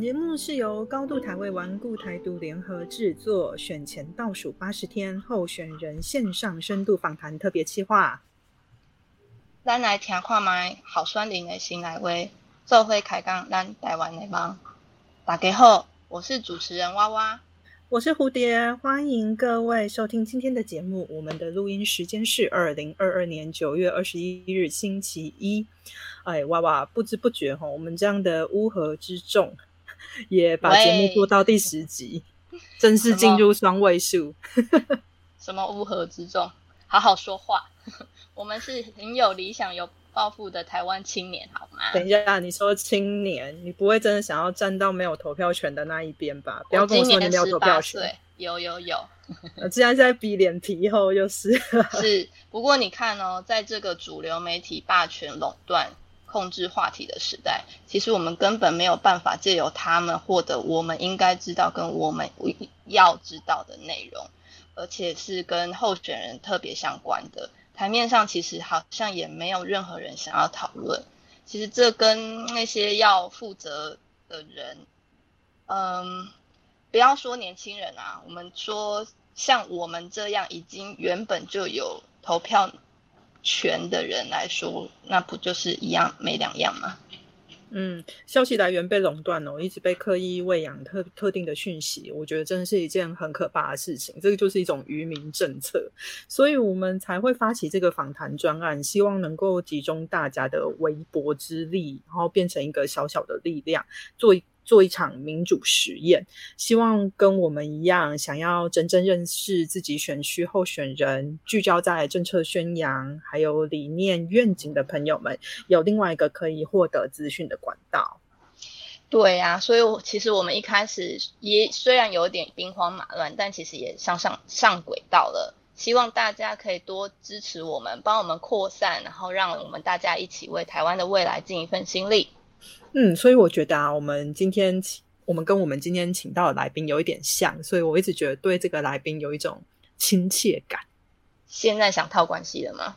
本节目是由高度台位顽固台独联合制作，选前倒数八十天候选人线上深度访谈特别企划。咱来听看卖好酸灵的新来威，做会开讲咱台湾的梦。大家好，我是主持人娃娃，我是蝴蝶，欢迎各位收听今天的节目。我们的录音时间是二零二二年九月二十一日星期一。哎，娃娃不知不觉哈，我们这样的乌合之众也把节目做到第十集，正式进入双位数。什么乌合之众？好好说话。我们是很有理想、有抱负的台湾青年，好吗？等一下，你说青年，你不会真的想要站到没有投票权的那一边吧？不要跟我说你没有投票权。有有有。既然在比脸皮厚，就是是。不过你看哦，在这个主流媒体霸权垄断、控制话题的时代，其实我们根本没有办法借由他们获得我们应该知道跟我们要知道的内容，而且是跟候选人特别相关的。台面上其实好像也没有任何人想要讨论。其实这跟那些要负责的人，嗯，不要说年轻人啊，我们说像我们这样已经原本就有投票权的人来说，那不就是一样没两样吗？嗯，消息来源被垄断哦，一直被刻意喂养特特定的讯息，我觉得真的是一件很可怕的事情。这个就是一种愚民政策，所以我们才会发起这个访谈专案，希望能够集中大家的微薄之力，然后变成一个小小的力量，做。做一场民主实验，希望跟我们一样，想要真正认识自己选区候选人，聚焦在政策宣扬还有理念愿景的朋友们，有另外一个可以获得资讯的管道。对呀，所以我其实我们一开始也虽然有点兵荒马乱，但其实也上上上轨道了。希望大家可以多支持我们，帮我们扩散，然后让我们大家一起为台湾的未来尽一份心力。嗯，所以我觉得啊，我们今天请我们跟我们今天请到的来宾有一点像，所以我一直觉得对这个来宾有一种亲切感。现在想套关系了吗？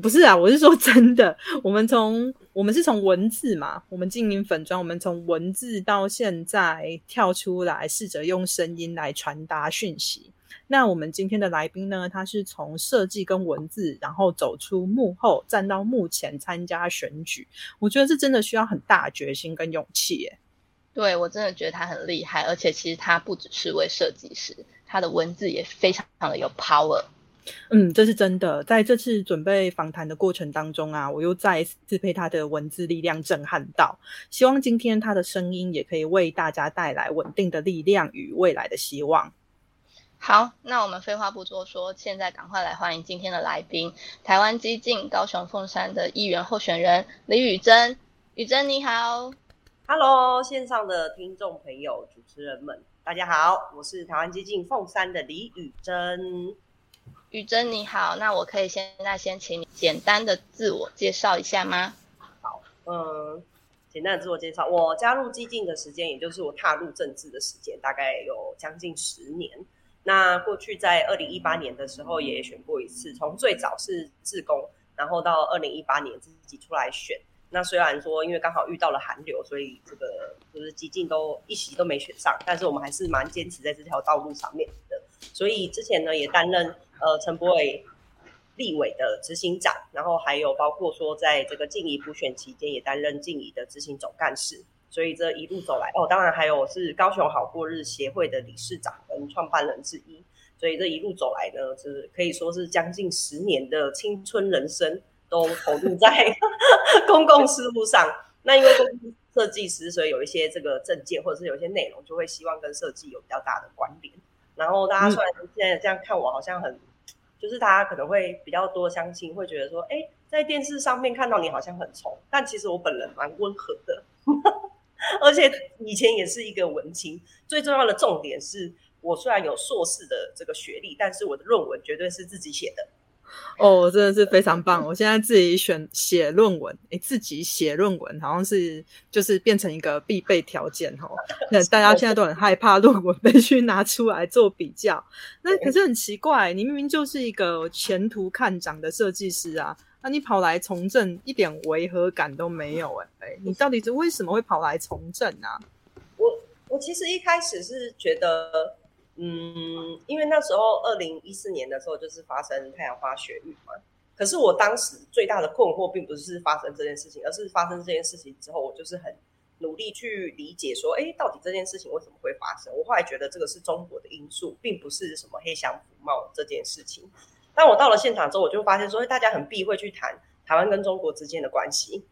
不是啊，我是说真的。我们从我们是从文字嘛，我们经营粉砖，我们从文字到现在跳出来，试着用声音来传达讯息。那我们今天的来宾呢？他是从设计跟文字，然后走出幕后，站到幕前参加选举。我觉得这真的需要很大决心跟勇气耶。对我真的觉得他很厉害，而且其实他不只是位设计师，他的文字也非常的有 power。嗯，这是真的。在这次准备访谈的过程当中啊，我又再一次被他的文字力量震撼到。希望今天他的声音也可以为大家带来稳定的力量与未来的希望。好，那我们废话不多说，现在赶快来欢迎今天的来宾——台湾激进高雄凤山的议员候选人李宇珍。宇珍你好，Hello，线上的听众朋友、主持人们，大家好，我是台湾激进凤山的李宇珍。宇珍你好，那我可以现在先请你简单的自我介绍一下吗？好，嗯，简单的自我介绍，我加入激进的时间，也就是我踏入政治的时间，大概有将近十年。那过去在二零一八年的时候也选过一次，从最早是自工，然后到二零一八年自己出来选。那虽然说因为刚好遇到了寒流，所以这个就是激进都一席都没选上，但是我们还是蛮坚持在这条道路上面的。所以之前呢也担任呃陈柏伟立委的执行长，然后还有包括说在这个静怡补选期间也担任静怡的执行总干事。所以这一路走来，哦，当然还有是高雄好过日协会的理事长跟创办人之一。所以这一路走来呢，是可以说是将近十年的青春人生都投入在 公共事务上。那因为设计师，所以有一些这个证件或者是有一些内容，就会希望跟设计有比较大的关联。然后大家虽然现在这样看我，好像很，就是大家可能会比较多相亲，会觉得说，哎，在电视上面看到你好像很冲，但其实我本人蛮温和的。而且以前也是一个文青，最重要的重点是我虽然有硕士的这个学历，但是我的论文绝对是自己写的。哦，真的是非常棒！我现在自己选写论文，诶，自己写论文好像是就是变成一个必备条件哦。那大家现在都很害怕论文被去拿出来做比较，那可是很奇怪，你明明就是一个前途看涨的设计师啊。那你跑来从政，一点违和感都没有哎！你到底是为什么会跑来从政啊？我我其实一开始是觉得，嗯，因为那时候二零一四年的时候就是发生太阳花学运嘛。可是我当时最大的困惑并不是发生这件事情，而是发生这件事情之后，我就是很努力去理解说，哎，到底这件事情为什么会发生？我后来觉得这个是中国的因素，并不是什么黑箱服贸这件事情。当我到了现场之后，我就发现说，大家很避讳去谈台湾跟中国之间的关系。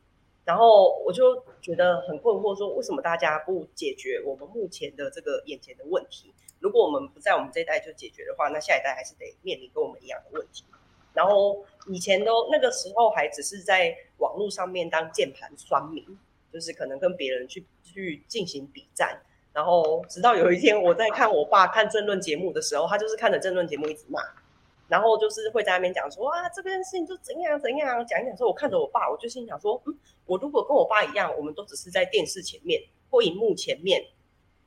然后我就觉得很困惑，说为什么大家不解决我们目前的这个眼前的问题？如果我们不在我们这一代就解决的话，那下一代还是得面临跟我们一样的问题。然后以前都那个时候还只是在网络上面当键盘酸民，就是可能跟别人去去进行比战。然后直到有一天我在看我爸看政论节目的时候，他就是看着政论节目一直骂。然后就是会在那边讲说啊，这件事情就怎样怎样讲一讲。说我看着我爸，我就心想说，嗯，我如果跟我爸一样，我们都只是在电视前面或荧幕前面，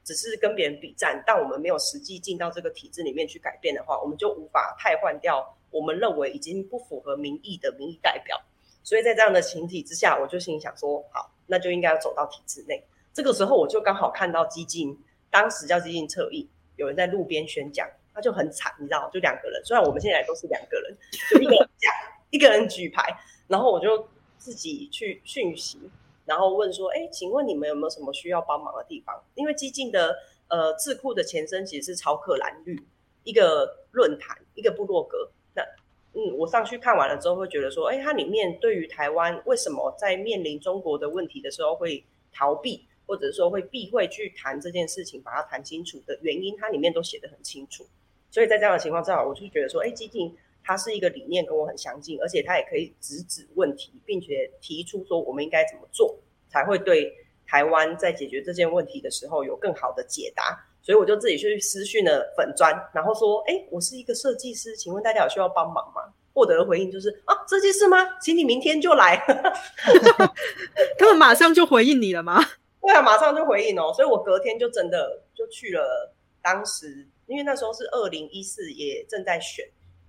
只是跟别人比战，但我们没有实际进到这个体制里面去改变的话，我们就无法替换掉我们认为已经不符合民意的民意代表。所以在这样的情体之下，我就心想说，好，那就应该要走到体制内。这个时候，我就刚好看到基金，当时叫基金侧翼，有人在路边宣讲。他就很惨，你知道，就两个人。虽然我们现在都是两个人，一个讲，一个人举牌。然后我就自己去讯息，然后问说：“哎，请问你们有没有什么需要帮忙的地方？”因为激进的呃智库的前身其实是超克蓝绿一个论坛，一个部落格。那嗯，我上去看完了之后，会觉得说：“哎，它里面对于台湾为什么在面临中国的问题的时候会逃避，或者说会避讳去谈这件事情，把它谈清楚的原因，它里面都写得很清楚。”所以在这样的情况之下，我就觉得说，哎，基金它是一个理念跟我很相近，而且他也可以直指问题，并且提出说我们应该怎么做才会对台湾在解决这件问题的时候有更好的解答。所以我就自己去私讯了粉砖，然后说，哎，我是一个设计师，请问大家有需要帮忙吗？获得的回应就是啊，设计师吗？请你明天就来。他们马上就回应你了吗？对啊，马上就回应哦。所以我隔天就真的就去了当时。因为那时候是二零一四，也正在选，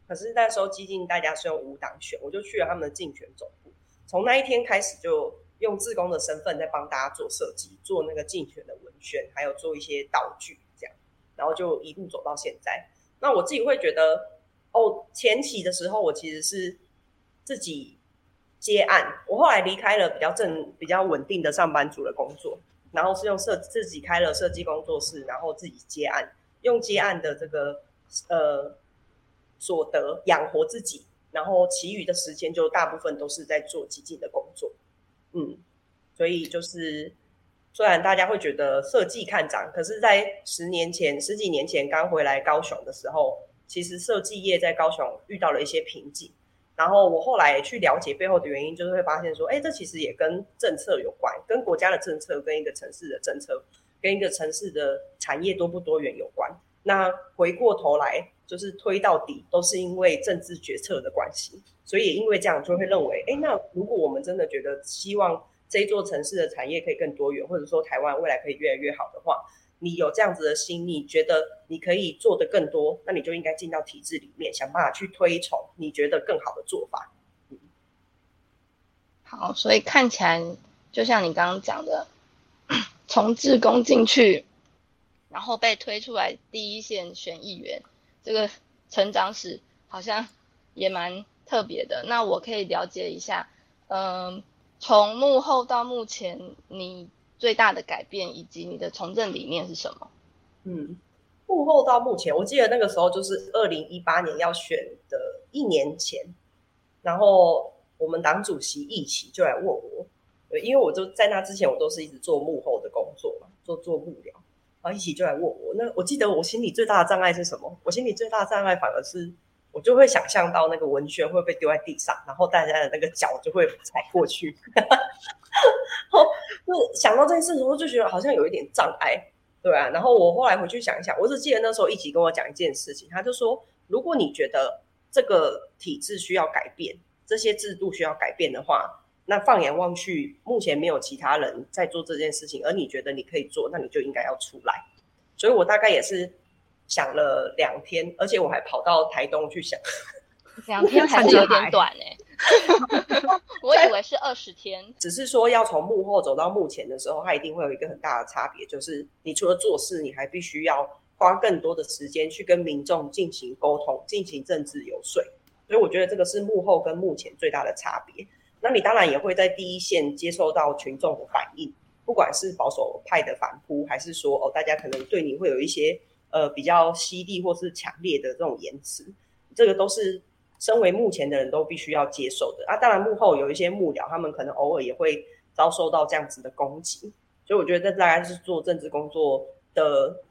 可是那时候激进大家是用五党选，我就去了他们的竞选总部，从那一天开始就用自工的身份在帮大家做设计，做那个竞选的文宣，还有做一些道具这样，然后就一路走到现在。那我自己会觉得，哦，前期的时候我其实是自己接案，我后来离开了比较正、比较稳定的上班族的工作，然后是用设自己开了设计工作室，然后自己接案。用接案的这个呃所得养活自己，然后其余的时间就大部分都是在做基金的工作，嗯，所以就是虽然大家会觉得设计看涨，可是，在十年前、十几年前刚回来高雄的时候，其实设计业在高雄遇到了一些瓶颈。然后我后来去了解背后的原因，就是会发现说，哎，这其实也跟政策有关，跟国家的政策，跟一个城市的政策。跟一个城市的产业多不多元有关。那回过头来，就是推到底都是因为政治决策的关系。所以也因为这样，就会认为，哎，那如果我们真的觉得希望这座城市的产业可以更多元，或者说台湾未来可以越来越好的话，你有这样子的心，你觉得你可以做的更多，那你就应该进到体制里面，想办法去推崇你觉得更好的做法。好，所以看起来就像你刚刚讲的。从自工进去，然后被推出来第一线选议员，这个成长史好像也蛮特别的。那我可以了解一下，嗯，从幕后到目前，你最大的改变以及你的从政理念是什么？嗯，幕后到目前，我记得那个时候就是二零一八年要选的一年前，然后我们党主席一起就来问我。因为我就在那之前，我都是一直做幕后的工作嘛，做做幕僚，然后一起就来问我。那我记得我心里最大的障碍是什么？我心里最大的障碍反而是，我就会想象到那个文宣会被丢在地上，然后大家的那个脚就会踩过去。后就想到这件事情，我就觉得好像有一点障碍，对啊。然后我后来回去想一想，我只记得那时候一起跟我讲一件事情，他就说，如果你觉得这个体制需要改变，这些制度需要改变的话。那放眼望去，目前没有其他人在做这件事情，而你觉得你可以做，那你就应该要出来。所以我大概也是想了两天，而且我还跑到台东去想，两天还是有点短哎。我以为是二十天，只是说要从幕后走到幕前的时候，它一定会有一个很大的差别，就是你除了做事，你还必须要花更多的时间去跟民众进行沟通、进行政治游说。所以我觉得这个是幕后跟幕前最大的差别。那你当然也会在第一线接受到群众的反应，不管是保守派的反扑，还是说哦，大家可能对你会有一些呃比较犀利或是强烈的这种言辞，这个都是。身为目前的人都必须要接受的啊，当然幕后有一些幕僚，他们可能偶尔也会遭受到这样子的攻击，所以我觉得这大概是做政治工作的，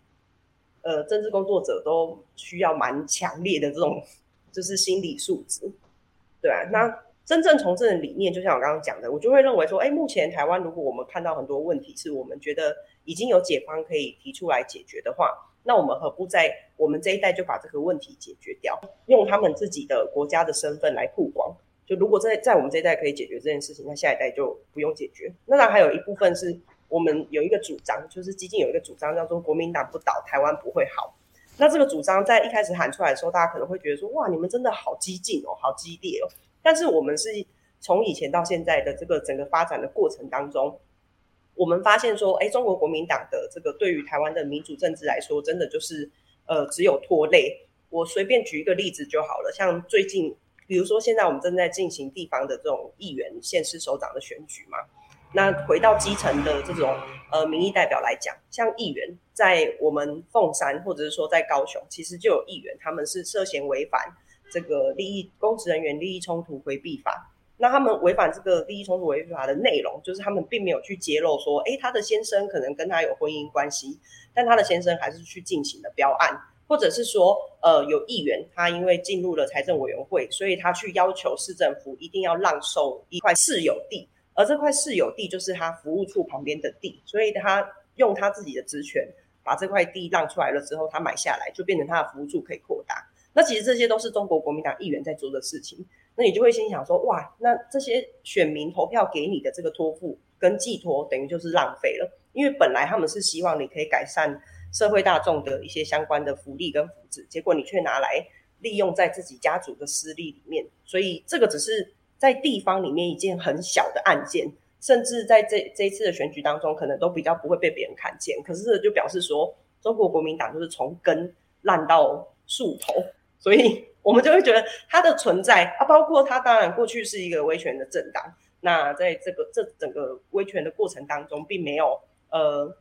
呃，政治工作者都需要蛮强烈的这种就是心理素质，对啊。那真正从政的理念，就像我刚刚讲的，我就会认为说，哎，目前台湾如果我们看到很多问题，是我们觉得已经有解方可以提出来解决的话。那我们何不在我们这一代就把这个问题解决掉，用他们自己的国家的身份来曝光？就如果在在我们这一代可以解决这件事情，那下一代就不用解决。那然还有一部分是我们有一个主张，就是激进有一个主张叫做“国民党不倒，台湾不会好”。那这个主张在一开始喊出来的时候，大家可能会觉得说：“哇，你们真的好激进哦，好激烈哦。”但是我们是从以前到现在的这个整个发展的过程当中。我们发现说，哎，中国国民党的这个对于台湾的民主政治来说，真的就是呃只有拖累。我随便举一个例子就好了，像最近，比如说现在我们正在进行地方的这种议员、县市首长的选举嘛。那回到基层的这种呃民意代表来讲，像议员在我们凤山或者是说在高雄，其实就有议员他们是涉嫌违反这个利益公职人员利益冲突回避法。那他们违反这个利益冲突违法的内容，就是他们并没有去揭露说，哎，他的先生可能跟他有婚姻关系，但他的先生还是去进行了标案，或者是说，呃，有议员他因为进入了财政委员会，所以他去要求市政府一定要让售一块市有地，而这块市有地就是他服务处旁边的地，所以他用他自己的职权把这块地让出来了之后，他买下来就变成他的服务处可以扩。那其实这些都是中国国民党议员在做的事情。那你就会心想说，哇，那这些选民投票给你的这个托付跟寄托，等于就是浪费了。因为本来他们是希望你可以改善社会大众的一些相关的福利跟福祉，结果你却拿来利用在自己家族的私利里面。所以这个只是在地方里面一件很小的案件，甚至在这这一次的选举当中，可能都比较不会被别人看见。可是就表示说，中国国民党就是从根烂到树头，所以。我们就会觉得它的存在啊，包括它当然过去是一个威权的政党，那在这个这整个威权的过程当中，并没有呃，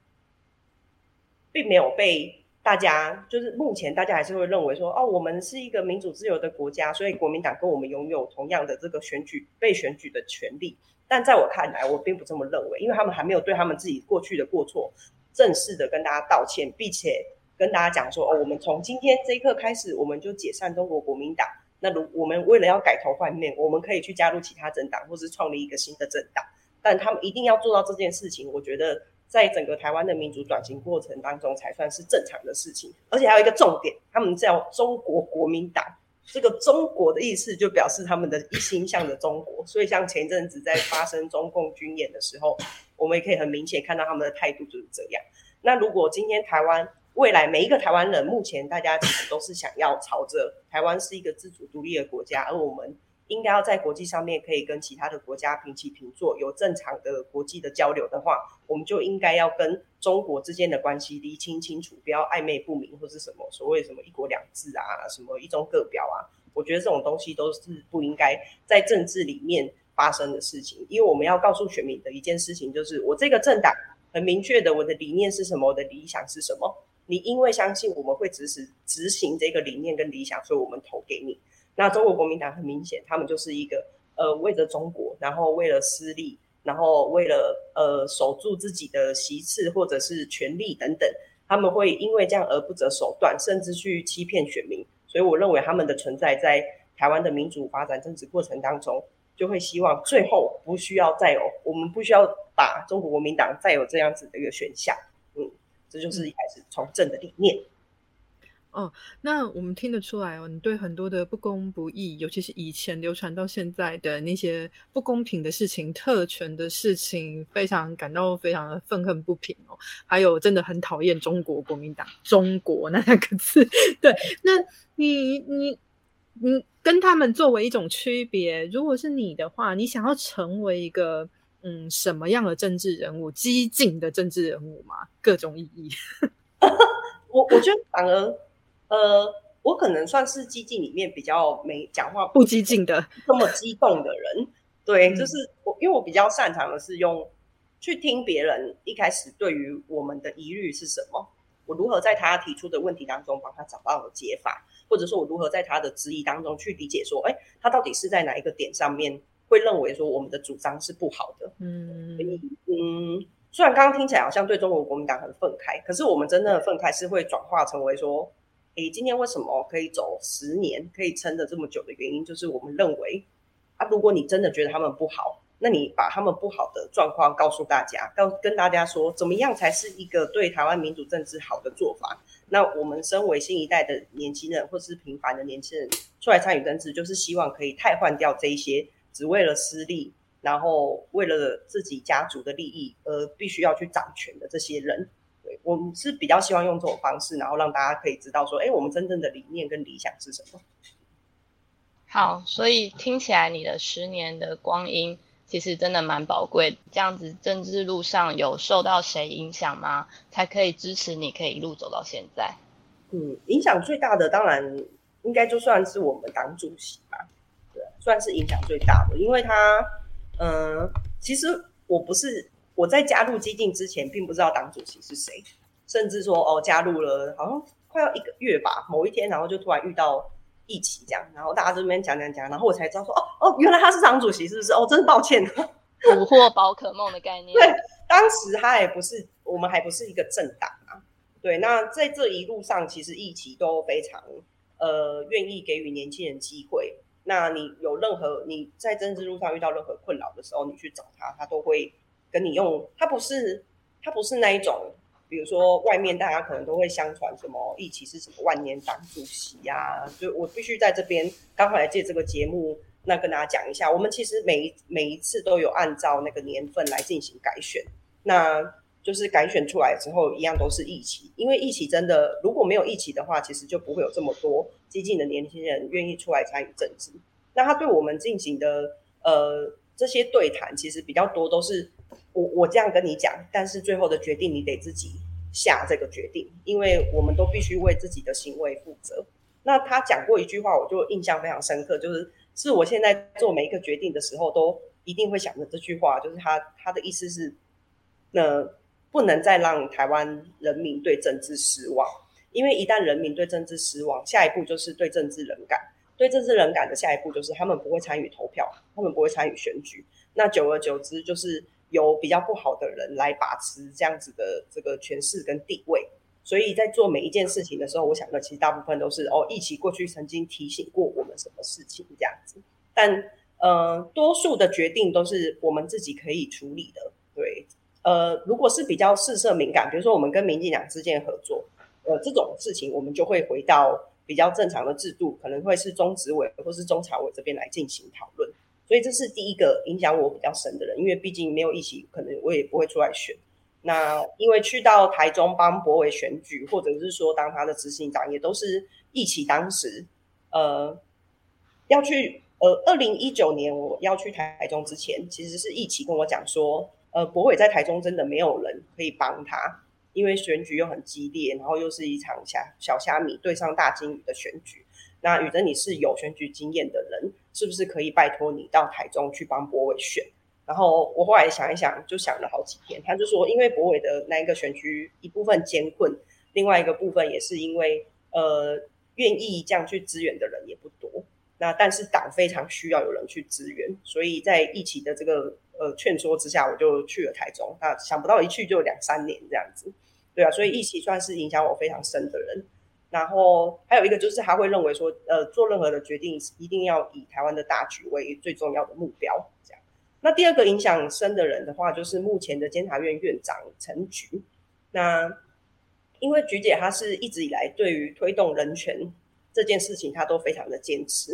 并没有被大家就是目前大家还是会认为说哦，我们是一个民主自由的国家，所以国民党跟我们拥有同样的这个选举被选举的权利。但在我看来，我并不这么认为，因为他们还没有对他们自己过去的过错正式的跟大家道歉，并且。跟大家讲说哦，我们从今天这一刻开始，我们就解散中国国民党。那如我们为了要改头换面，我们可以去加入其他政党，或是创立一个新的政党。但他们一定要做到这件事情，我觉得在整个台湾的民主转型过程当中，才算是正常的事情。而且还有一个重点，他们叫中国国民党，这个中国的意思就表示他们的一心向着中国。所以像前一阵子在发生中共军演的时候，我们也可以很明显看到他们的态度就是这样。那如果今天台湾，未来每一个台湾人，目前大家其实都是想要朝着台湾是一个自主独立的国家，而我们应该要在国际上面可以跟其他的国家平起平坐，有正常的国际的交流的话，我们就应该要跟中国之间的关系厘清清楚，不要暧昧不明或是什么所谓什么一国两制啊，什么一中各表啊，我觉得这种东西都是不应该在政治里面发生的事情，因为我们要告诉选民的一件事情就是，我这个政党很明确的，我的理念是什么，我的理想是什么。你因为相信我们会执行执行这个理念跟理想，所以我们投给你。那中国国民党很明显，他们就是一个呃为了中国，然后为了私利，然后为了呃守住自己的席次或者是权力等等，他们会因为这样而不择手段，甚至去欺骗选民。所以我认为他们的存在在台湾的民主发展政治过程当中，就会希望最后不需要再有我们不需要把中国国民党再有这样子的一个选项。这就是一开始从政的理念。哦，那我们听得出来哦，你对很多的不公不义，尤其是以前流传到现在的那些不公平的事情、特权的事情，非常感到非常的愤恨不平哦。还有真的很讨厌中国国民党“中国”那两个字。对，那你你你，跟他们作为一种区别，如果是你的话，你想要成为一个嗯什么样的政治人物？激进的政治人物嘛？各种意义。我我觉得反而，呃，我可能算是激进里面比较没讲话不激进的这么激动的人。对，就是我，因为我比较擅长的是用去听别人一开始对于我们的疑虑是什么，我如何在他提出的问题当中帮他找到了解法，或者说我如何在他的质疑当中去理解说，哎，他到底是在哪一个点上面会认为说我们的主张是不好的？嗯，所以嗯。虽然刚刚听起来好像对中国国民党很愤慨，可是我们真正的愤慨是会转化成为说，诶，今天为什么可以走十年，可以撑着这么久的原因，就是我们认为，啊，如果你真的觉得他们不好，那你把他们不好的状况告诉大家，告跟大家说，怎么样才是一个对台湾民主政治好的做法？那我们身为新一代的年轻人，或是平凡的年轻人出来参与政治，就是希望可以汰换掉这一些只为了私利。然后为了自己家族的利益而必须要去掌权的这些人，对我们是比较希望用这种方式，然后让大家可以知道说，哎，我们真正的理念跟理想是什么。好，所以听起来你的十年的光阴其实真的蛮宝贵。这样子政治路上有受到谁影响吗？才可以支持你可以一路走到现在？嗯，影响最大的当然应该就算是我们党主席吧，对，算是影响最大的，因为他。嗯，其实我不是我在加入激进之前，并不知道党主席是谁，甚至说哦，加入了好像快要一个月吧，某一天，然后就突然遇到一起这样，然后大家这边讲讲讲，然后我才知道说哦哦，原来他是党主席，是不是？哦，真是抱歉，捕获宝可梦的概 念。对，当时他也不是，我们还不是一个政党啊。对，那在这一路上，其实一起都非常呃愿意给予年轻人机会。那你有任何你在政治路上遇到任何困扰的时候，你去找他，他都会跟你用。他不是他不是那一种，比如说外面大家可能都会相传什么一起是什么万年党主席呀，就我必须在这边刚好来借这个节目，那跟大家讲一下，我们其实每一每一次都有按照那个年份来进行改选，那就是改选出来之后一样都是一起，因为一起真的如果没有一起的话，其实就不会有这么多。激进的年轻人愿意出来参与政治，那他对我们进行的呃这些对谈，其实比较多都是我我这样跟你讲，但是最后的决定你得自己下这个决定，因为我们都必须为自己的行为负责。那他讲过一句话，我就印象非常深刻，就是是我现在做每一个决定的时候都一定会想着这句话，就是他他的意思是，那不能再让台湾人民对政治失望。因为一旦人民对政治失望，下一步就是对政治冷感。对政治冷感的下一步就是他们不会参与投票，他们不会参与选举。那久而久之，就是由比较不好的人来把持这样子的这个权势跟地位。所以在做每一件事情的时候，我想的其实大部分都是哦，一起过去曾经提醒过我们什么事情这样子。但呃，多数的决定都是我们自己可以处理的。对，呃，如果是比较事色敏感，比如说我们跟民进党之间合作。呃，这种事情我们就会回到比较正常的制度，可能会是中执委或是中常委这边来进行讨论。所以这是第一个影响我比较深的人，因为毕竟没有一起，可能我也不会出来选。那因为去到台中帮博伟选举，或者是说当他的执行长，也都是一起。当时呃要去呃二零一九年我要去台中之前，其实是一起跟我讲说，呃博伟在台中真的没有人可以帮他。因为选举又很激烈，然后又是一场虾小虾米对上大金鱼的选举。那宇珍，你是有选举经验的人，是不是可以拜托你到台中去帮博伟选？然后我后来想一想，就想了好几天。他就说，因为博伟的那一个选区一部分艰困，另外一个部分也是因为呃愿意这样去支援的人也不多。那但是党非常需要有人去支援，所以在一起的这个呃劝说之下，我就去了台中。那想不到一去就两三年这样子。对啊，所以一起算是影响我非常深的人。然后还有一个就是他会认为说，呃，做任何的决定一定要以台湾的大局为最重要的目标。这样。那第二个影响深的人的话，就是目前的监察院院长陈菊。那因为菊姐她是一直以来对于推动人权这件事情，她都非常的坚持。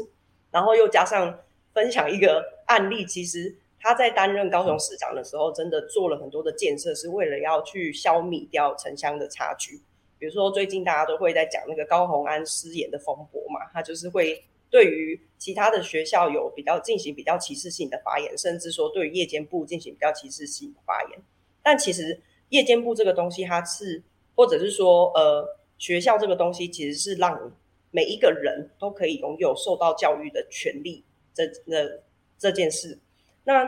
然后又加上分享一个案例，其实。他在担任高雄市长的时候，真的做了很多的建设，是为了要去消弭掉城乡的差距。比如说，最近大家都会在讲那个高鸿安失言的风波嘛，他就是会对于其他的学校有比较进行比较歧视性的发言，甚至说对于夜间部进行比较歧视性的发言。但其实夜间部这个东西，它是或者是说，呃，学校这个东西其实是让每一个人都可以拥有受到教育的权利。这那这件事，那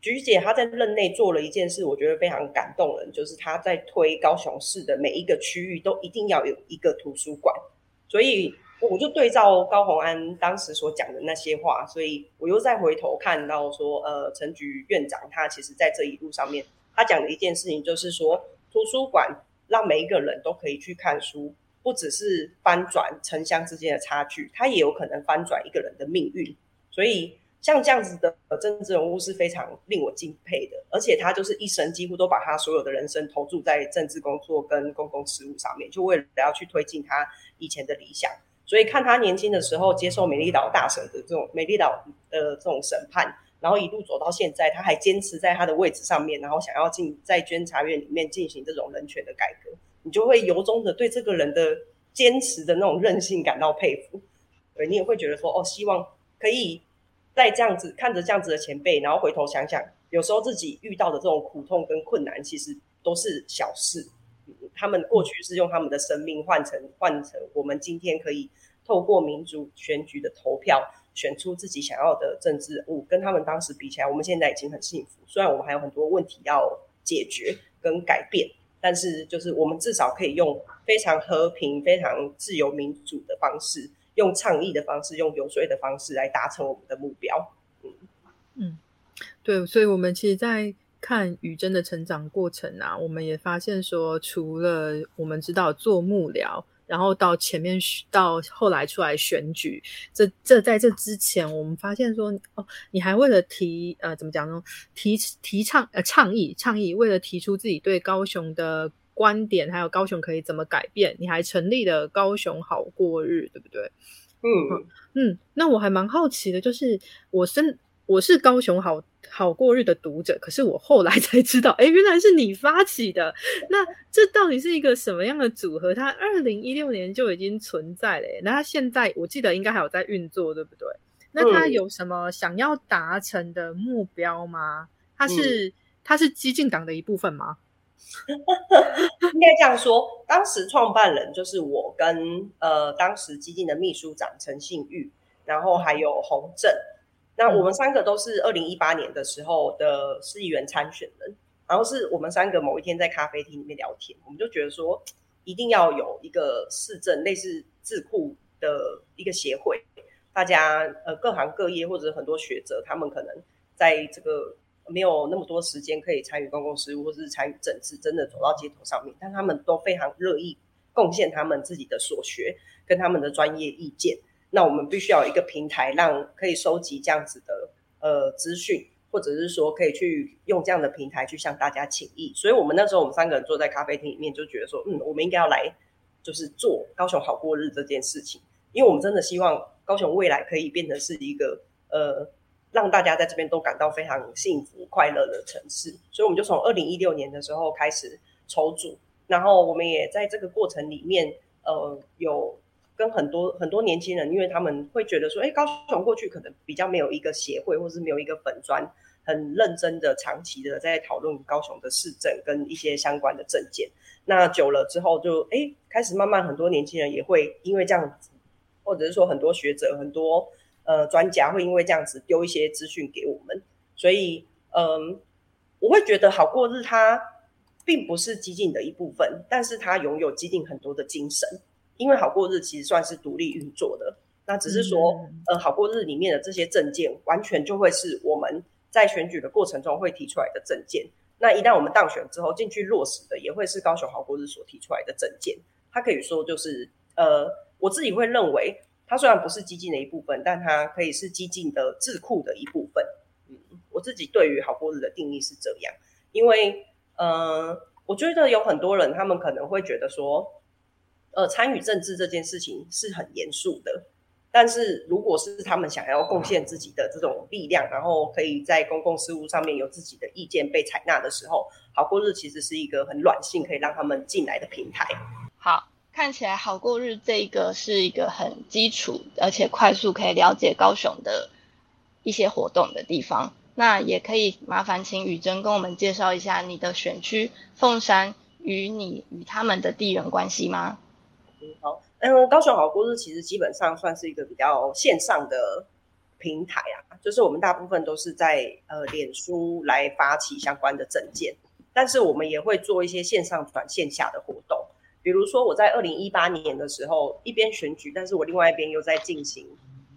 菊姐她在任内做了一件事，我觉得非常感动人，就是她在推高雄市的每一个区域都一定要有一个图书馆，所以。我就对照高鸿安当时所讲的那些话，所以我又再回头看到说，呃，陈局院长他其实在这一路上面，他讲的一件事情就是说，图书馆让每一个人都可以去看书，不只是翻转城乡之间的差距，它也有可能翻转一个人的命运。所以像这样子的政治人物是非常令我敬佩的，而且他就是一生几乎都把他所有的人生投注在政治工作跟公共事务上面，就为了要去推进他以前的理想。所以看他年轻的时候接受美丽岛大审的这种美丽岛的这种审判，然后一路走到现在，他还坚持在他的位置上面，然后想要进在监察院里面进行这种人权的改革，你就会由衷的对这个人的坚持的那种韧性感到佩服。对你也会觉得说，哦，希望可以在这样子看着这样子的前辈，然后回头想想，有时候自己遇到的这种苦痛跟困难，其实都是小事。他们过去是用他们的生命换成换成我们今天可以透过民主选举的投票选出自己想要的政治人物，跟他们当时比起来，我们现在已经很幸福。虽然我们还有很多问题要解决跟改变，但是就是我们至少可以用非常和平、非常自由民主的方式，用倡议的方式，用游说的方式来达成我们的目标。嗯嗯，对，所以我们其实，在。看宇珍的成长过程啊，我们也发现说，除了我们知道做幕僚，然后到前面到后来出来选举，这这在这之前，我们发现说，哦，你还为了提呃怎么讲呢？提提倡呃倡议倡议，为了提出自己对高雄的观点，还有高雄可以怎么改变，你还成立了高雄好过日，对不对？嗯嗯，那我还蛮好奇的，就是我身。我是高雄好好过日的读者，可是我后来才知道，哎，原来是你发起的。那这到底是一个什么样的组合？它二零一六年就已经存在了，那它现在我记得应该还有在运作，对不对？那它有什么想要达成的目标吗？它是它是激进党的一部分吗？应该这样说，当时创办人就是我跟呃当时基金的秘书长陈信玉，然后还有洪正。那我们三个都是二零一八年的时候的市议员参选人，然后是我们三个某一天在咖啡厅里面聊天，我们就觉得说一定要有一个市政类似智库的一个协会，大家呃各行各业或者很多学者，他们可能在这个没有那么多时间可以参与公共事务或是参与政治，真的走到街头上面，但他们都非常乐意贡献他们自己的所学跟他们的专业意见。那我们必须要有一个平台，让可以收集这样子的呃资讯，或者是说可以去用这样的平台去向大家请益。所以，我们那时候我们三个人坐在咖啡厅里面，就觉得说，嗯，我们应该要来就是做高雄好过日这件事情，因为我们真的希望高雄未来可以变成是一个呃让大家在这边都感到非常幸福快乐的城市。所以，我们就从二零一六年的时候开始筹组，然后我们也在这个过程里面呃有。跟很多很多年轻人，因为他们会觉得说，哎，高雄过去可能比较没有一个协会，或是没有一个粉砖，很认真的、长期的在讨论高雄的市政跟一些相关的政见。那久了之后，就哎，开始慢慢很多年轻人也会因为这样子，或者是说很多学者、很多呃专家会因为这样子丢一些资讯给我们。所以，嗯，我会觉得好过日它并不是激进的一部分，但是它拥有激进很多的精神。因为好过日其实算是独立运作的，那只是说，呃，好过日里面的这些证件，完全就会是我们在选举的过程中会提出来的证件。那一旦我们当选之后进去落实的，也会是高雄好过日所提出来的证件。它可以说就是，呃，我自己会认为，它虽然不是激进的一部分，但它可以是激进的智库的一部分。嗯，我自己对于好过日的定义是这样，因为，呃，我觉得有很多人他们可能会觉得说。呃，参与政治这件事情是很严肃的，但是如果是他们想要贡献自己的这种力量，然后可以在公共事务上面有自己的意见被采纳的时候，好过日其实是一个很软性可以让他们进来的平台。好。看起来好过日这个是一个很基础而且快速可以了解高雄的一些活动的地方。那也可以麻烦请雨珍跟我们介绍一下你的选区凤山与你与他们的地缘关系吗？嗯，好，嗯，高雄好过日其实基本上算是一个比较线上的平台啊，就是我们大部分都是在呃脸书来发起相关的证件，但是我们也会做一些线上转线下的活动，比如说我在二零一八年的时候一边选举，但是我另外一边又在进行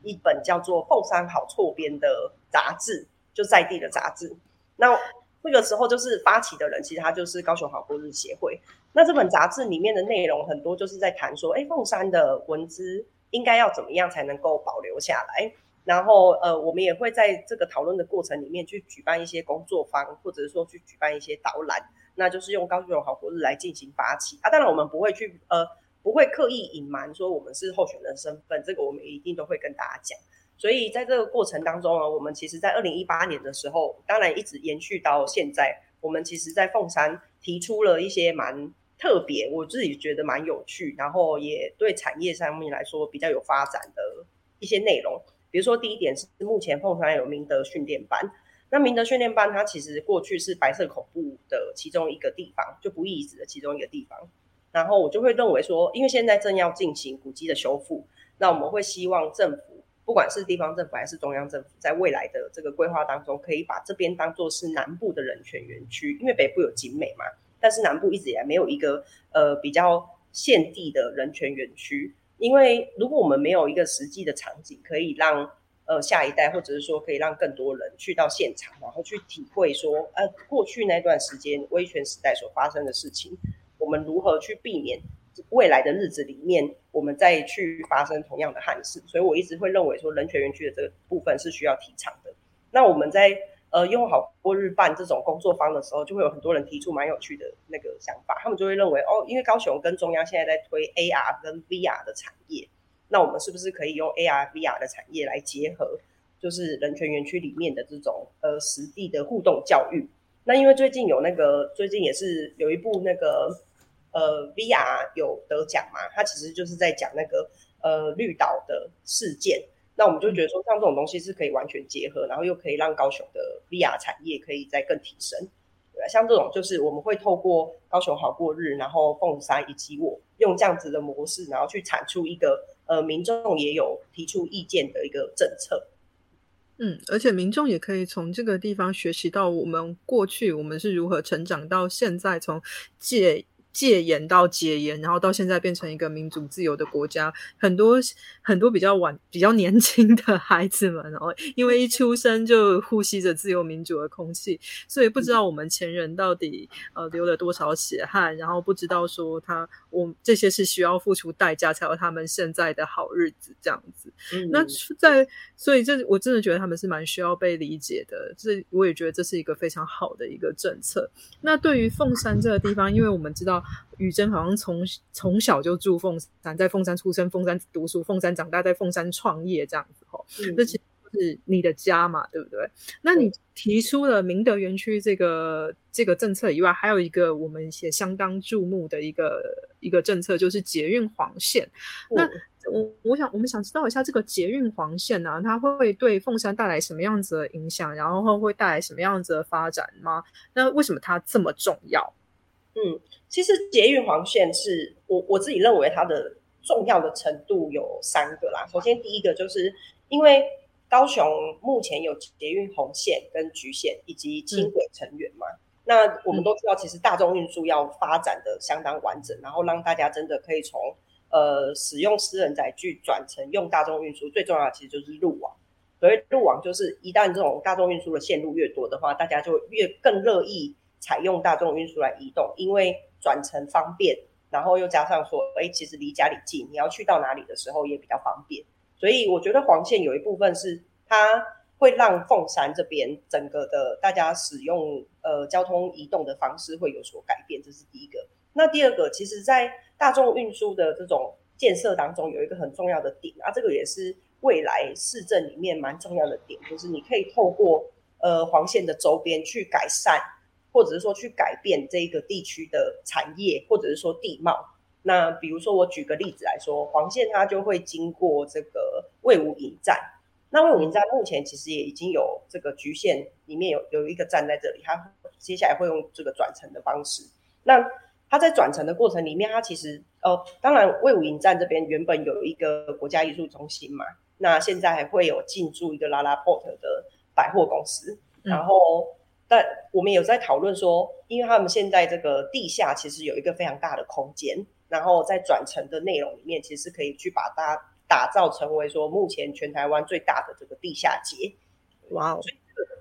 一本叫做《凤山好错编》的杂志。就在地的杂志，那那个时候就是发起的人，其实他就是高雄好过日协会。那这本杂志里面的内容很多就是在谈说，哎，凤山的文字应该要怎么样才能够保留下来。然后，呃，我们也会在这个讨论的过程里面去举办一些工作坊，或者是说去举办一些导览，那就是用高雄好过日来进行发起啊。当然，我们不会去，呃，不会刻意隐瞒说我们是候选人身份，这个我们一定都会跟大家讲。所以在这个过程当中呢，我们其实，在二零一八年的时候，当然一直延续到现在。我们其实，在凤山提出了一些蛮特别，我自己觉得蛮有趣，然后也对产业上面来说比较有发展的一些内容。比如说，第一点是目前凤山有明德训练班。那明德训练班，它其实过去是白色恐怖的其中一个地方，就不义遗址的其中一个地方。然后我就会认为说，因为现在正要进行古迹的修复，那我们会希望政府。不管是地方政府还是中央政府，在未来的这个规划当中，可以把这边当做是南部的人权园区，因为北部有景美嘛，但是南部一直以来没有一个呃比较现地的人权园区。因为如果我们没有一个实际的场景，可以让呃下一代，或者是说可以让更多人去到现场，然后去体会说，呃过去那段时间威权时代所发生的事情，我们如何去避免。未来的日子里面，我们再去发生同样的憾事，所以我一直会认为说人权园区的这个部分是需要提倡的。那我们在呃用好过日办这种工作方的时候，就会有很多人提出蛮有趣的那个想法，他们就会认为哦，因为高雄跟中央现在在推 AR 跟 VR 的产业，那我们是不是可以用 AR、VR 的产业来结合，就是人权园区里面的这种呃实地的互动教育？那因为最近有那个最近也是有一部那个。呃，VR 有得奖嘛？它其实就是在讲那个呃绿岛的事件。那我们就觉得说，像这种东西是可以完全结合，然后又可以让高雄的 VR 产业可以再更提升。对，像这种就是我们会透过高雄好过日，然后凤山以及我用这样子的模式，然后去产出一个呃民众也有提出意见的一个政策。嗯，而且民众也可以从这个地方学习到我们过去我们是如何成长到现在，从借。戒严到戒严，然后到现在变成一个民主自由的国家，很多很多比较晚、比较年轻的孩子们，然后因为一出生就呼吸着自由民主的空气，所以不知道我们前人到底呃流了多少血汗，然后不知道说他我这些是需要付出代价才有他们现在的好日子这样子。那在所以这我真的觉得他们是蛮需要被理解的，这我也觉得这是一个非常好的一个政策。那对于凤山这个地方，因为我们知道。雨珍好像从从小就住凤山，在凤山出生，凤山读书，凤山长大，在凤山创业这样子吼，这其实是你的家嘛，对不对？那你提出了明德园区这个这个政策以外，还有一个我们也相当注目的一个一个政策，就是捷运黄线。那我我想我们想知道一下，这个捷运黄线呢，它会对凤山带来什么样子的影响？然后会带来什么样子的发展吗？那为什么它这么重要？嗯，其实捷运黄线是我我自己认为它的重要的程度有三个啦。首先，第一个就是因为高雄目前有捷运红线跟橘线以及轻轨成员嘛，那我们都知道，其实大众运输要发展的相当完整，然后让大家真的可以从呃使用私人载具转成用大众运输，最重要的其实就是路网。所以路网，就是一旦这种大众运输的线路越多的话，大家就越更乐意。采用大众运输来移动，因为转乘方便，然后又加上说，哎，其实离家里近，你要去到哪里的时候也比较方便。所以我觉得黄线有一部分是它会让凤山这边整个的大家使用呃交通移动的方式会有所改变，这是第一个。那第二个，其实在大众运输的这种建设当中，有一个很重要的点啊，这个也是未来市政里面蛮重要的点，就是你可以透过呃黄线的周边去改善。或者是说去改变这个地区的产业，或者是说地貌，那比如说我举个例子来说，黄线它就会经过这个魏武营站。那魏武营站目前其实也已经有这个局限，里面有有一个站在这里，它接下来会用这个转乘的方式。那它在转乘的过程里面，它其实哦，当然魏武营站这边原本有一个国家艺术中心嘛，那现在还会有进驻一个拉拉 port 的百货公司，然后但我们有在讨论说，因为他们现在这个地下其实有一个非常大的空间。然后在转乘的内容里面，其实可以去把它打造成为说目前全台湾最大的这个地下街。哇哦！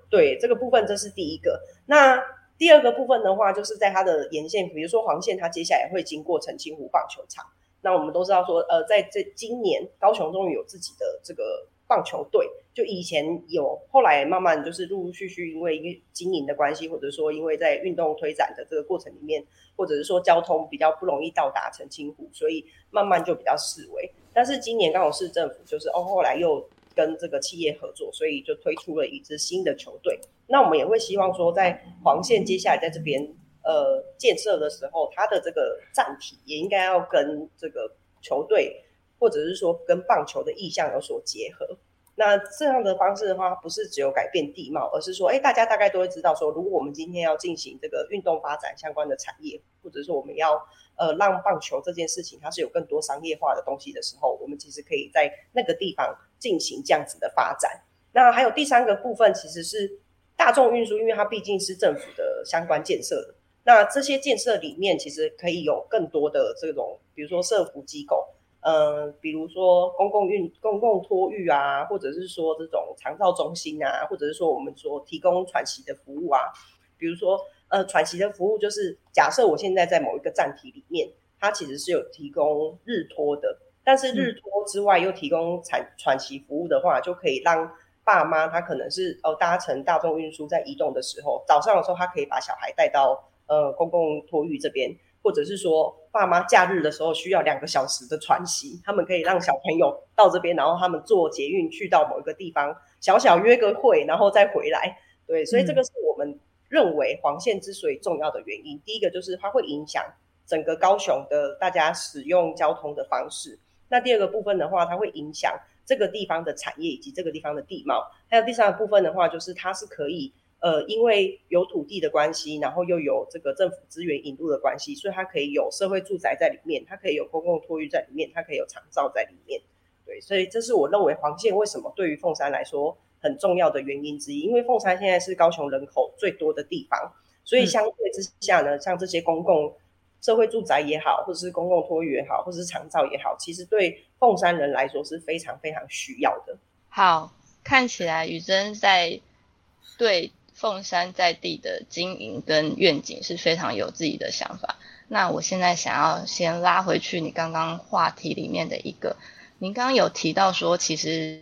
对这个部分，这是第一个。那第二个部分的话，就是在它的沿线，比如说黄线，它接下来会经过澄清湖棒球场。那我们都知道说，呃，在这今年高雄终于有自己的这个。棒球队就以前有，后来慢慢就是陆陆续续，因为经营的关系，或者说因为在运动推展的这个过程里面，或者是说交通比较不容易到达澄清湖，所以慢慢就比较示威。但是今年刚好市政府就是哦，后来又跟这个企业合作，所以就推出了一支新的球队。那我们也会希望说，在黄线接下来在这边呃建设的时候，它的这个站体也应该要跟这个球队。或者是说跟棒球的意向有所结合，那这样的方式的话，不是只有改变地貌，而是说，哎，大家大概都会知道，说如果我们今天要进行这个运动发展相关的产业，或者说我们要呃让棒球这件事情它是有更多商业化的东西的时候，我们其实可以在那个地方进行这样子的发展。那还有第三个部分，其实是大众运输，因为它毕竟是政府的相关建设，那这些建设里面其实可以有更多的这种，比如说社服机构。呃，比如说公共运、公共托育啊，或者是说这种长照中心啊，或者是说我们说提供喘息的服务啊。比如说，呃，喘息的服务就是假设我现在在某一个站体里面，它其实是有提供日托的，但是日托之外又提供喘喘息服务的话，就可以让爸妈他可能是哦搭乘大众运输在移动的时候，早上的时候他可以把小孩带到呃公共托育这边。或者是说，爸妈假日的时候需要两个小时的喘息，他们可以让小朋友到这边，然后他们坐捷运去到某一个地方，小小约个会，然后再回来。对，所以这个是我们认为黄线之所以重要的原因。第一个就是它会影响整个高雄的大家使用交通的方式。那第二个部分的话，它会影响这个地方的产业以及这个地方的地貌。还有第三个部分的话，就是它是可以。呃，因为有土地的关系，然后又有这个政府资源引入的关系，所以它可以有社会住宅在里面，它可以有公共托育在里面，它可以有长照在里面。对，所以这是我认为黄线为什么对于凤山来说很重要的原因之一。因为凤山现在是高雄人口最多的地方，所以相对之下呢，像这些公共社会住宅也好，或者是公共托育也好，或者是长照也好，其实对凤山人来说是非常非常需要的。好，看起来雨珍在对。凤山在地的经营跟愿景是非常有自己的想法。那我现在想要先拉回去你刚刚话题里面的一个，您刚刚有提到说，其实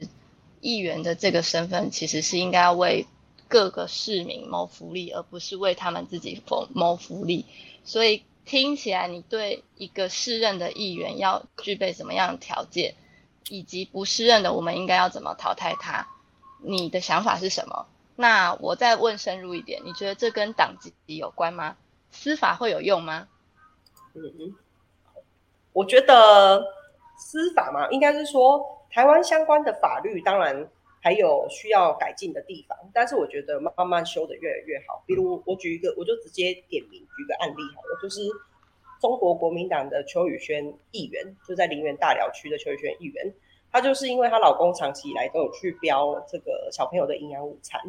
议员的这个身份其实是应该为各个市民谋福利，而不是为他们自己谋谋福利。所以听起来，你对一个适任的议员要具备什么样的条件，以及不适任的我们应该要怎么淘汰他？你的想法是什么？那我再问深入一点，你觉得这跟党籍有关吗？司法会有用吗？嗯嗯，我觉得司法嘛，应该是说台湾相关的法律，当然还有需要改进的地方，但是我觉得慢慢修的越来越好。比如我举一个，我就直接点名举个案例好了，就是中国国民党的邱宇轩议员，就在林园大寮区的邱宇轩议员。她就是因为她老公长期以来都有去标这个小朋友的营养午餐，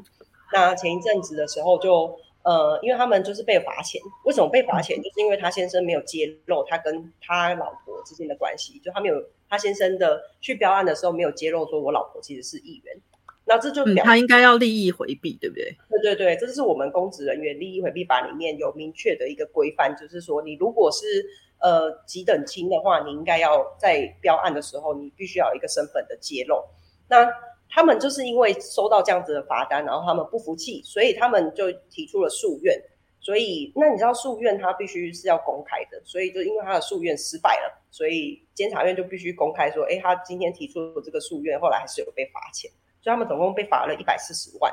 那前一阵子的时候就呃，因为他们就是被罚钱，为什么被罚钱？就是因为他先生没有揭露他跟他老婆之间的关系，就他没有他先生的去标案的时候没有揭露说我老婆其实是议员，那这就表他应该要利益回避，对不对？对对对，这是我们公职人员利益回避法里面有明确的一个规范，就是说你如果是。呃，几等亲的话，你应该要在标案的时候，你必须要有一个身份的揭露。那他们就是因为收到这样子的罚单，然后他们不服气，所以他们就提出了诉愿。所以，那你知道诉愿他必须是要公开的，所以就因为他的诉愿失败了，所以监察院就必须公开说，哎，他今天提出的这个诉愿，后来还是有被罚钱，所以他们总共被罚了一百四十万。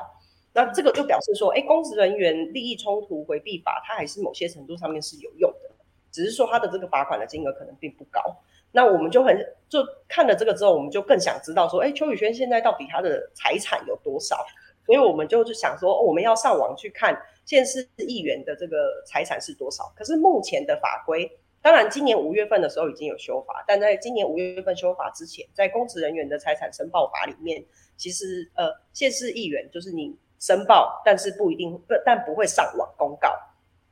那这个就表示说，哎，公职人员利益冲突回避法，它还是某些程度上面是有用的。只是说他的这个罚款的金额可能并不高。那我们就很就看了这个之后，我们就更想知道说，哎，邱宇轩现在到底他的财产有多少？所以我们就就想说，我们要上网去看现市议员的这个财产是多少。可是目前的法规，当然今年五月份的时候已经有修法，但在今年五月份修法之前，在公职人员的财产申报法里面，其实呃，现市议员就是你申报，但是不一定不但不会上网公告。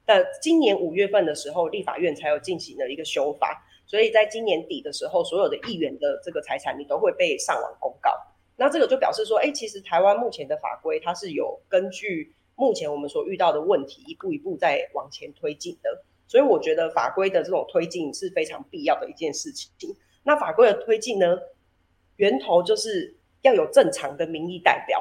但今年五月份的时候，立法院才有进行了一个修法。所以在今年底的时候，所有的议员的这个财产，你都会被上网公告。那这个就表示说，哎，其实台湾目前的法规，它是有根据目前我们所遇到的问题，一步一步在往前推进的。所以我觉得法规的这种推进是非常必要的一件事情。那法规的推进呢，源头就是要有正常的民意代表，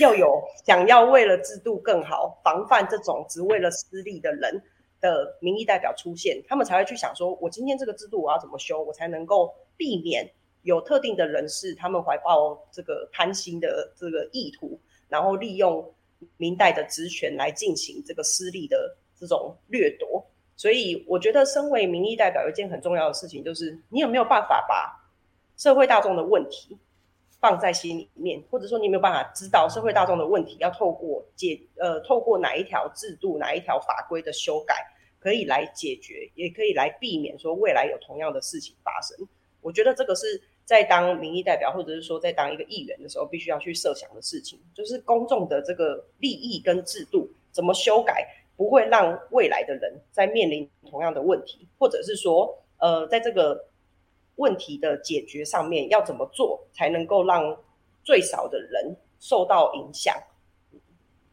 要有想要为了制度更好，防范这种只为了私利的人。的民意代表出现，他们才会去想说，我今天这个制度我要怎么修，我才能够避免有特定的人士他们怀抱这个贪心的这个意图，然后利用民代的职权来进行这个私利的这种掠夺。所以，我觉得身为民意代表，有一件很重要的事情，就是你有没有办法把社会大众的问题。放在心里面，或者说你没有办法知道社会大众的问题，要透过解呃透过哪一条制度、哪一条法规的修改，可以来解决，也可以来避免说未来有同样的事情发生。我觉得这个是在当民意代表，或者是说在当一个议员的时候，必须要去设想的事情，就是公众的这个利益跟制度怎么修改，不会让未来的人在面临同样的问题，或者是说呃在这个。问题的解决上面要怎么做才能够让最少的人受到影响？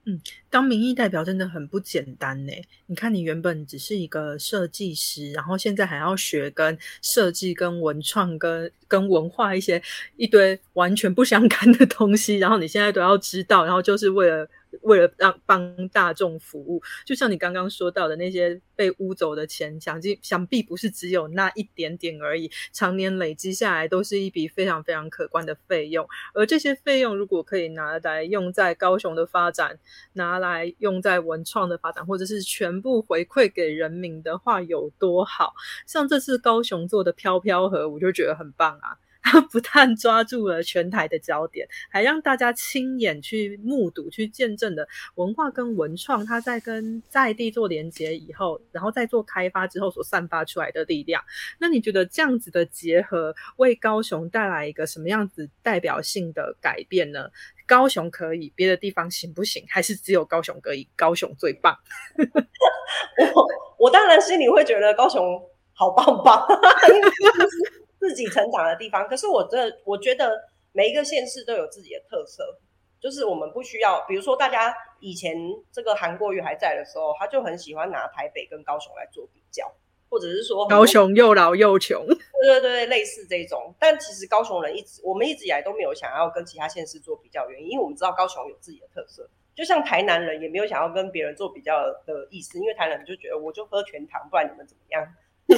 嗯，当民意代表真的很不简单呢。你看，你原本只是一个设计师，然后现在还要学跟设计、跟文创、跟跟文化一些一堆完全不相干的东西，然后你现在都要知道，然后就是为了。为了让帮大众服务，就像你刚刚说到的那些被污走的钱，想必想必不是只有那一点点而已，常年累积下来都是一笔非常非常可观的费用。而这些费用如果可以拿来用在高雄的发展，拿来用在文创的发展，或者是全部回馈给人民的话，有多好？像这次高雄做的飘飘河，我就觉得很棒啊。他 不但抓住了全台的焦点，还让大家亲眼去目睹、去见证的文化跟文创，它在跟在地做连接以后，然后再做开发之后所散发出来的力量。那你觉得这样子的结合，为高雄带来一个什么样子代表性的改变呢？高雄可以，别的地方行不行？还是只有高雄可以？高雄最棒。我我当然心里会觉得高雄好棒棒。自己成长的地方，可是我这我觉得每一个县市都有自己的特色，就是我们不需要，比如说大家以前这个韩国瑜还在的时候，他就很喜欢拿台北跟高雄来做比较，或者是说高雄又老又穷，对对对，类似这种。但其实高雄人一直，我们一直以来都没有想要跟其他县市做比较，原因因为我们知道高雄有自己的特色，就像台南人也没有想要跟别人做比较的意思，因为台南人就觉得我就喝全糖，不然你们怎么样？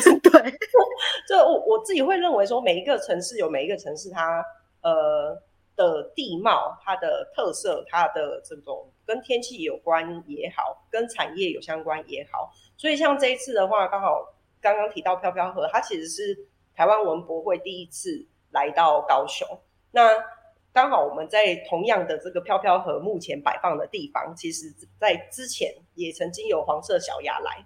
对，就我我自己会认为说，每一个城市有每一个城市它呃的地貌、它的特色、它的这种跟天气有关也好，跟产业有相关也好。所以像这一次的话，刚好刚刚提到飘飘河，它其实是台湾文博会第一次来到高雄。那刚好我们在同样的这个飘飘河目前摆放的地方，其实在之前也曾经有黄色小鸭来。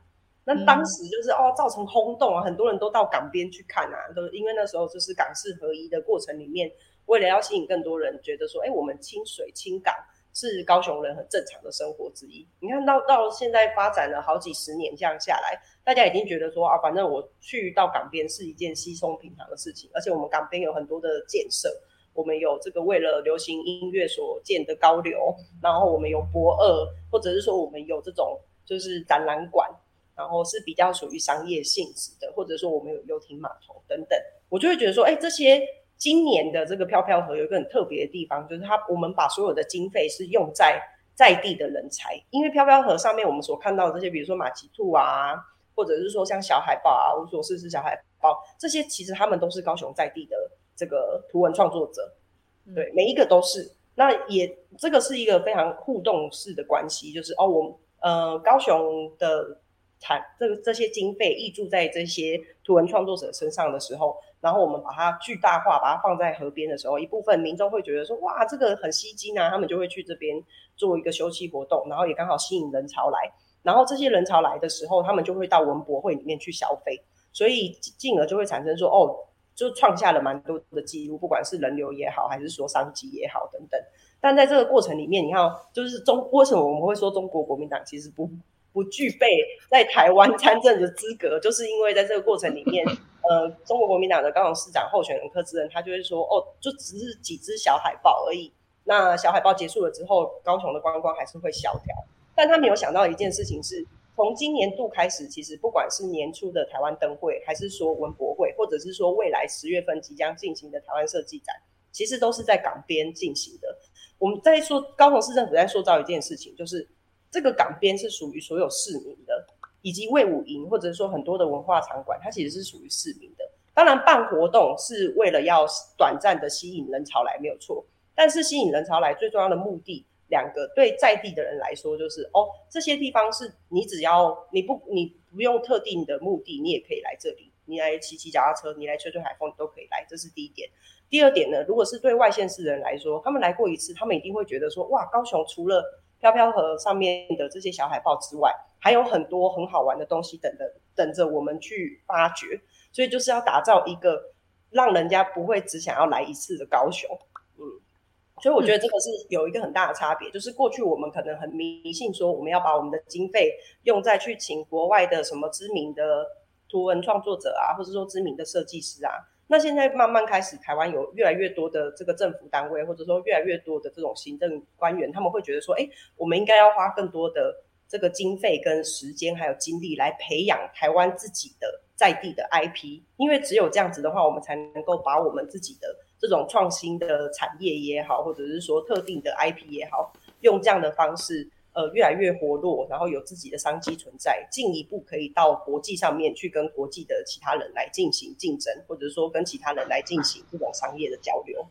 那当时就是哦，造成轰动啊，很多人都到港边去看啊，都因为那时候就是港式合一的过程里面，为了要吸引更多人，觉得说，哎，我们清水清港是高雄人很正常的生活之一。你看到到现在发展了好几十年这样下来，大家已经觉得说啊，反正我去到港边是一件稀松平常的事情，而且我们港边有很多的建设，我们有这个为了流行音乐所建的高流，然后我们有博二，或者是说我们有这种就是展览馆。然后是比较属于商业性质的，或者说我们有游艇码头等等，我就会觉得说，哎，这些今年的这个飘飘河有一个很特别的地方，就是它我们把所有的经费是用在在地的人才，因为飘飘河上面我们所看到的这些，比如说马吉兔啊，或者是说像小海豹啊，无所事事小海豹，这些其实他们都是高雄在地的这个图文创作者，对，每一个都是。那也这个是一个非常互动式的关系，就是哦，我呃高雄的。产这个这些经费挹注在这些图文创作者身上的时候，然后我们把它巨大化，把它放在河边的时候，一部分民众会觉得说，哇，这个很吸睛啊，他们就会去这边做一个休憩活动，然后也刚好吸引人潮来，然后这些人潮来的时候，他们就会到文博会里面去消费，所以进而就会产生说，哦，就创下了蛮多的记录，不管是人流也好，还是说商机也好等等。但在这个过程里面，你看，就是中为什么我们会说中国国民党其实不？不具备在台湾参政的资格，就是因为在这个过程里面，呃，中国国民党的高雄市长候选人柯志恩，他就会说，哦，就只是几只小海豹而已。那小海豹结束了之后，高雄的观光还是会萧条。但他没有想到一件事情是，从今年度开始，其实不管是年初的台湾灯会，还是说文博会，或者是说未来十月份即将进行的台湾设计展，其实都是在港边进行的。我们在说高雄市政府在塑造一件事情，就是。这个港边是属于所有市民的，以及魏武营或者说很多的文化场馆，它其实是属于市民的。当然，办活动是为了要短暂的吸引人潮来，没有错。但是吸引人潮来最重要的目的，两个对在地的人来说，就是哦，这些地方是你只要你不你不用特定的目的，你也可以来这里。你来骑骑脚踏车，你来吹吹海风，你都可以来。这是第一点。第二点呢，如果是对外县市人来说，他们来过一次，他们一定会觉得说，哇，高雄除了飘飘河上面的这些小海报之外，还有很多很好玩的东西等着等着我们去发掘。所以就是要打造一个让人家不会只想要来一次的高雄。嗯，所以我觉得这个是有一个很大的差别，就是过去我们可能很迷信说我们要把我们的经费用在去请国外的什么知名的图文创作者啊，或者说知名的设计师啊。那现在慢慢开始，台湾有越来越多的这个政府单位，或者说越来越多的这种行政官员，他们会觉得说，哎，我们应该要花更多的这个经费、跟时间还有精力来培养台湾自己的在地的 IP，因为只有这样子的话，我们才能够把我们自己的这种创新的产业也好，或者是说特定的 IP 也好，用这样的方式。呃，越来越活络，然后有自己的商机存在，进一步可以到国际上面去跟国际的其他人来进行竞争，或者说跟其他人来进行这种商业的交流。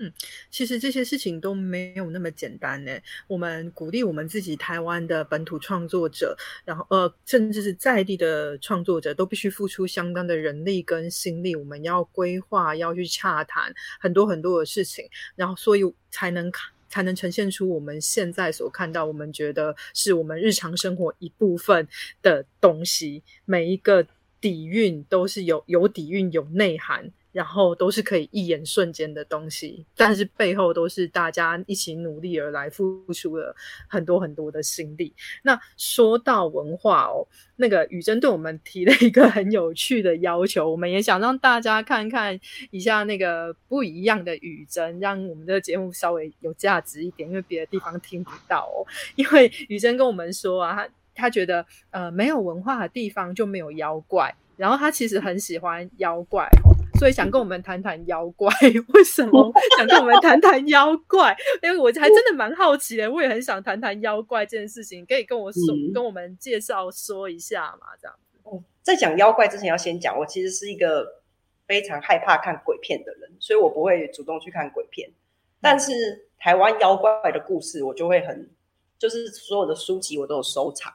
嗯，其实这些事情都没有那么简单呢。我们鼓励我们自己台湾的本土创作者，然后呃，甚至是在地的创作者，都必须付出相当的人力跟心力。我们要规划，要去洽谈很多很多的事情，然后所以才能看。才能呈现出我们现在所看到，我们觉得是我们日常生活一部分的东西。每一个底蕴都是有有底蕴、有内涵。然后都是可以一眼瞬间的东西，但是背后都是大家一起努力而来，付出了很多很多的心力。那说到文化哦，那个雨珍对我们提了一个很有趣的要求，我们也想让大家看看一下那个不一样的雨珍，让我们的节目稍微有价值一点，因为别的地方听不到哦。因为雨珍跟我们说啊，他他觉得呃没有文化的地方就没有妖怪，然后他其实很喜欢妖怪。所以想跟我们谈谈妖怪，为什么 想跟我们谈谈妖怪？因为我还真的蛮好奇的，我也很想谈谈妖怪这件事情，可以跟我说、跟我们介绍说一下嘛？这样子。哦，在讲妖怪之前，要先讲我其实是一个非常害怕看鬼片的人，所以我不会主动去看鬼片。但是台湾妖怪的故事，我就会很，就是所有的书籍我都有收藏。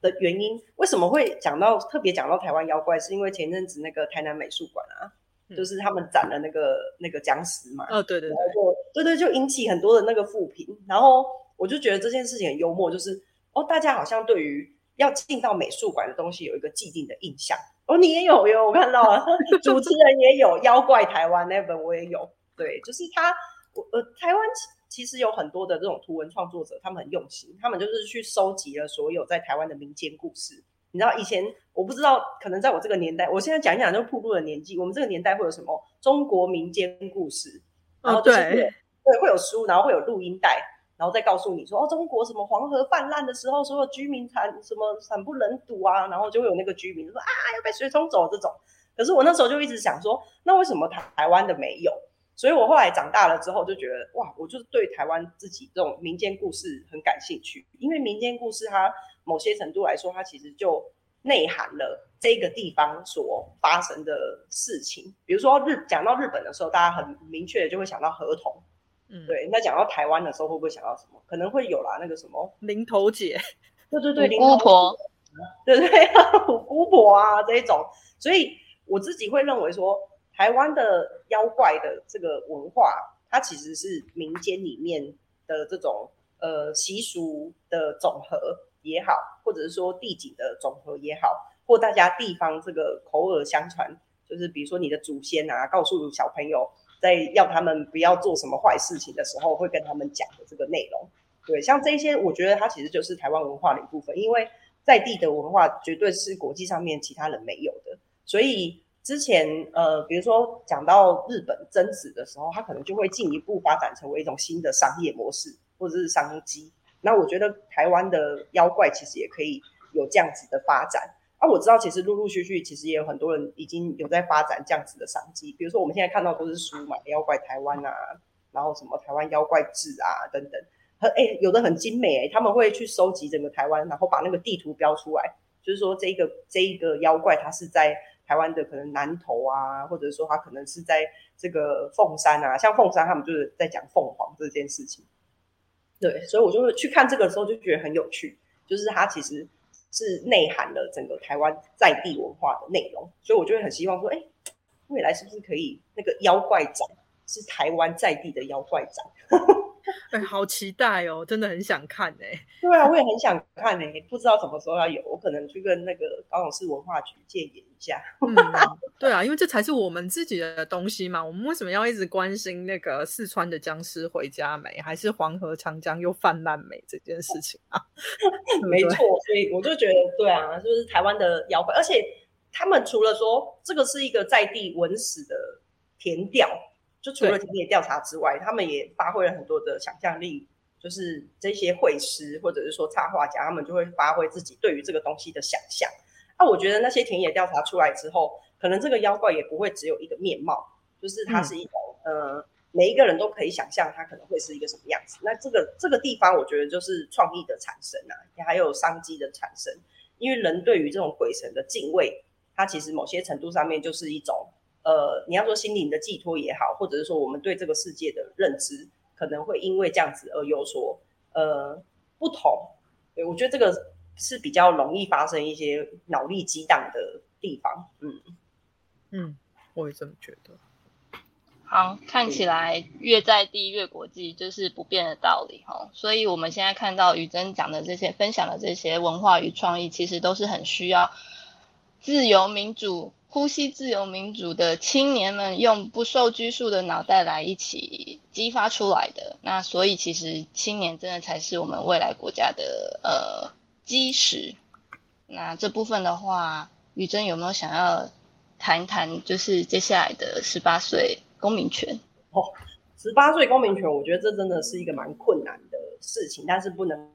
的原因，为什么会讲到特别讲到台湾妖怪？是因为前阵子那个台南美术馆啊。就是他们斩了那个那个僵尸嘛，哦对对，然后对对，就引起很多的那个负评，然后我就觉得这件事情很幽默，就是哦，大家好像对于要进到美术馆的东西有一个既定的印象，哦，你也有哟，我看到了，主持人也有妖怪台湾那本我也有，对，就是他，我呃，台湾其实有很多的这种图文创作者，他们很用心，他们就是去收集了所有在台湾的民间故事。你知道以前我不知道，可能在我这个年代，我现在讲一讲就瀑布的年纪。我们这个年代会有什么中国民间故事？然后对对，会有书，然后会有录音带，然后再告诉你说哦，中国什么黄河泛滥的时候，所有居民惨什么惨不忍睹啊，然后就会有那个居民说啊要被水冲走这种。可是我那时候就一直想说，那为什么台台湾的没有？所以我后来长大了之后就觉得哇，我就是对台湾自己这种民间故事很感兴趣，因为民间故事它。某些程度来说，它其实就内涵了这个地方所发生的事情。比如说日讲到日本的时候，大家很明确的就会想到合同，嗯，对。那讲到台湾的时候，会不会想到什么？可能会有啦，那个什么 零头姐，对对对，姑婆，对不对？姑婆啊这一种，所以我自己会认为说，台湾的妖怪的这个文化，它其实是民间里面的这种呃习俗的总和也好，或者是说地景的总和也好，或大家地方这个口耳相传，就是比如说你的祖先啊，告诉小朋友，在要他们不要做什么坏事情的时候，会跟他们讲的这个内容。对，像这些，我觉得它其实就是台湾文化的一部分，因为在地的文化绝对是国际上面其他人没有的。所以之前呃，比如说讲到日本贞子的时候，它可能就会进一步发展成为一种新的商业模式或者是商机。那我觉得台湾的妖怪其实也可以有这样子的发展。啊，我知道其实陆陆续续其实也有很多人已经有在发展这样子的商机，比如说我们现在看到都是书嘛，妖怪台湾啊，然后什么台湾妖怪志啊等等。很哎，有的很精美哎，他们会去收集整个台湾，然后把那个地图标出来，就是说这一个这一个妖怪，它是在台湾的可能南头啊，或者说它可能是在这个凤山啊，像凤山他们就是在讲凤凰这件事情。对，所以我就会去看这个时候就觉得很有趣，就是它其实是内涵了整个台湾在地文化的内容，所以我就会很希望说，哎，未来是不是可以那个妖怪展是台湾在地的妖怪展？哎，好期待哦！真的很想看哎。对啊，我也很想看哎，不知道什么时候要有，我可能去跟那个高雄市文化局借演一下。嗯，对啊，因为这才是我们自己的东西嘛。我们为什么要一直关心那个四川的僵尸回家没，还是黄河长江又泛滥没这件事情啊？没错，所以我就觉得，对啊，就是台湾的妖怪，而且他们除了说这个是一个在地文史的填调。就除了田野调查之外，他们也发挥了很多的想象力。就是这些绘师或者是说插画家，他们就会发挥自己对于这个东西的想象。那我觉得那些田野调查出来之后，可能这个妖怪也不会只有一个面貌，就是它是一种呃，每一个人都可以想象它可能会是一个什么样子。那这个这个地方，我觉得就是创意的产生啊，也还有商机的产生。因为人对于这种鬼神的敬畏，它其实某些程度上面就是一种。呃，你要说心灵的寄托也好，或者是说我们对这个世界的认知，可能会因为这样子而有所呃不同。对我觉得这个是比较容易发生一些脑力激荡的地方。嗯嗯，我也这么觉得。好，看起来越在地越国际就是不变的道理哈。所以我们现在看到于真讲的这些分享的这些文化与创意，其实都是很需要自由民主。呼吸自由民主的青年们用不受拘束的脑袋来一起激发出来的，那所以其实青年真的才是我们未来国家的呃基石。那这部分的话，宇珍有没有想要谈谈？就是接下来的十八岁公民权哦，十八岁公民权，我觉得这真的是一个蛮困难的事情，但是不能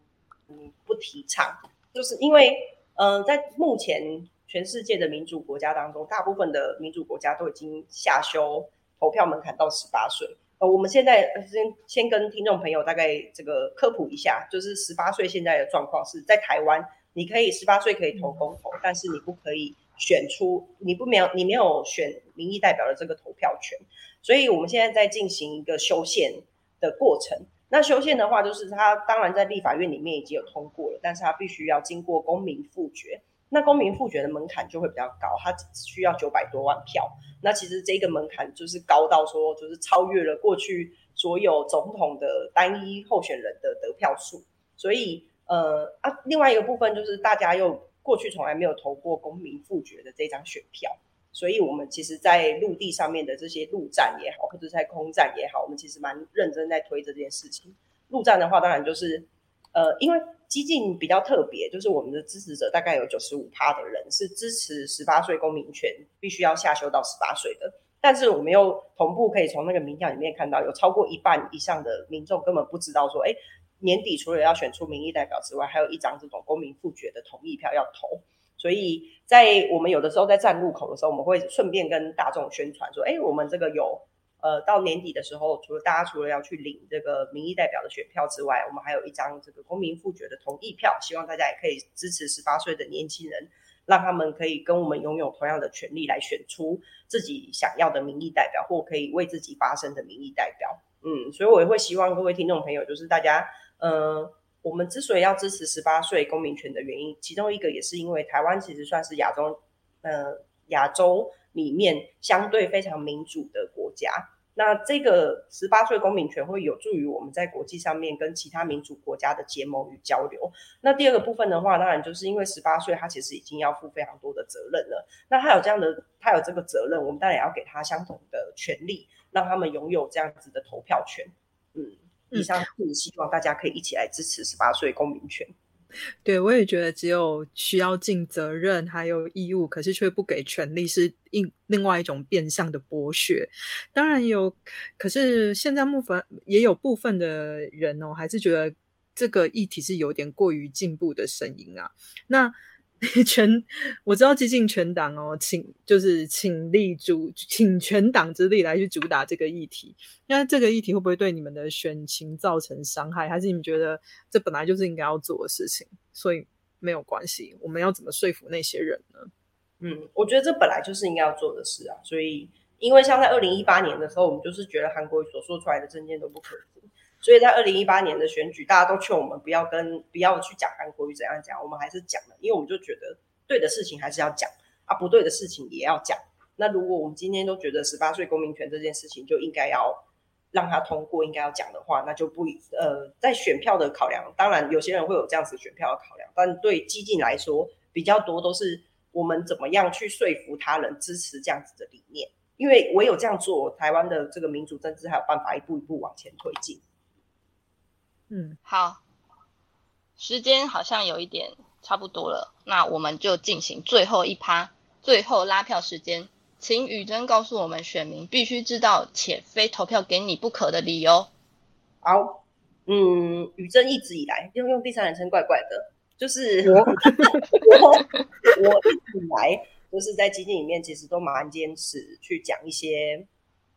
不提倡，就是因为嗯，在目前。全世界的民主国家当中，大部分的民主国家都已经下修投票门槛到十八岁。呃，我们现在先先跟听众朋友大概这个科普一下，就是十八岁现在的状况是在台湾，你可以十八岁可以投公投，但是你不可以选出，你不没有你没有选民意代表的这个投票权。所以我们现在在进行一个修宪的过程。那修宪的话，就是它当然在立法院里面已经有通过了，但是它必须要经过公民复决。那公民复决的门槛就会比较高，它只需要九百多万票。那其实这个门槛就是高到说，就是超越了过去所有总统的单一候选人的得票数。所以，呃啊，另外一个部分就是大家又过去从来没有投过公民复决的这张选票，所以我们其实，在陆地上面的这些陆战也好，或者在空战也好，我们其实蛮认真在推这件事情。陆战的话，当然就是。呃，因为激进比较特别，就是我们的支持者大概有九十五趴的人是支持十八岁公民权必须要下修到十八岁的，但是我们又同步可以从那个民调里面看到，有超过一半以上的民众根本不知道说，哎，年底除了要选出民意代表之外，还有一张这种公民复决的同意票要投，所以在我们有的时候在站路口的时候，我们会顺便跟大众宣传说，哎，我们这个有。呃，到年底的时候，除了大家除了要去领这个民意代表的选票之外，我们还有一张这个公民复决的同意票，希望大家也可以支持十八岁的年轻人，让他们可以跟我们拥有同样的权利来选出自己想要的民意代表，或可以为自己发声的民意代表。嗯，所以我也会希望各位听众朋友，就是大家，呃，我们之所以要支持十八岁公民权的原因，其中一个也是因为台湾其实算是亚洲，呃，亚洲里面相对非常民主的国家。那这个十八岁公民权会有助于我们在国际上面跟其他民主国家的结盟与交流。那第二个部分的话，当然就是因为十八岁他其实已经要负非常多的责任了。那他有这样的，他有这个责任，我们当然也要给他相同的权利，让他们拥有这样子的投票权。嗯，以上是希望大家可以一起来支持十八岁公民权。对，我也觉得只有需要尽责任还有义务，可是却不给权利，是另另外一种变相的剥削。当然有，可是现在部分也有部分的人哦，还是觉得这个议题是有点过于进步的声音啊。那。全我知道激进全党哦，请就是请力主，请全党之力来去主打这个议题。那这个议题会不会对你们的选情造成伤害？还是你们觉得这本来就是应该要做的事情，所以没有关系？我们要怎么说服那些人呢？嗯，我觉得这本来就是应该要做的事啊。所以，因为像在二零一八年的时候，我们就是觉得韩国所说出来的证件都不可行。所以在二零一八年的选举，大家都劝我们不要跟不要去讲韩国语怎样讲，我们还是讲了，因为我们就觉得对的事情还是要讲啊，不对的事情也要讲。那如果我们今天都觉得十八岁公民权这件事情就应该要让他通过，应该要讲的话，那就不呃，在选票的考量，当然有些人会有这样子选票的考量，但对激进来说，比较多都是我们怎么样去说服他人支持这样子的理念，因为唯有这样做，台湾的这个民主政治还有办法一步一步往前推进。嗯，好，时间好像有一点差不多了，那我们就进行最后一趴，最后拉票时间，请雨珍告诉我们选民必须知道且非投票给你不可的理由。好，嗯，雨珍一直以来用用第三人称怪怪的，就是我 我我一直以来就是在基金里面，其实都蛮坚持去讲一些。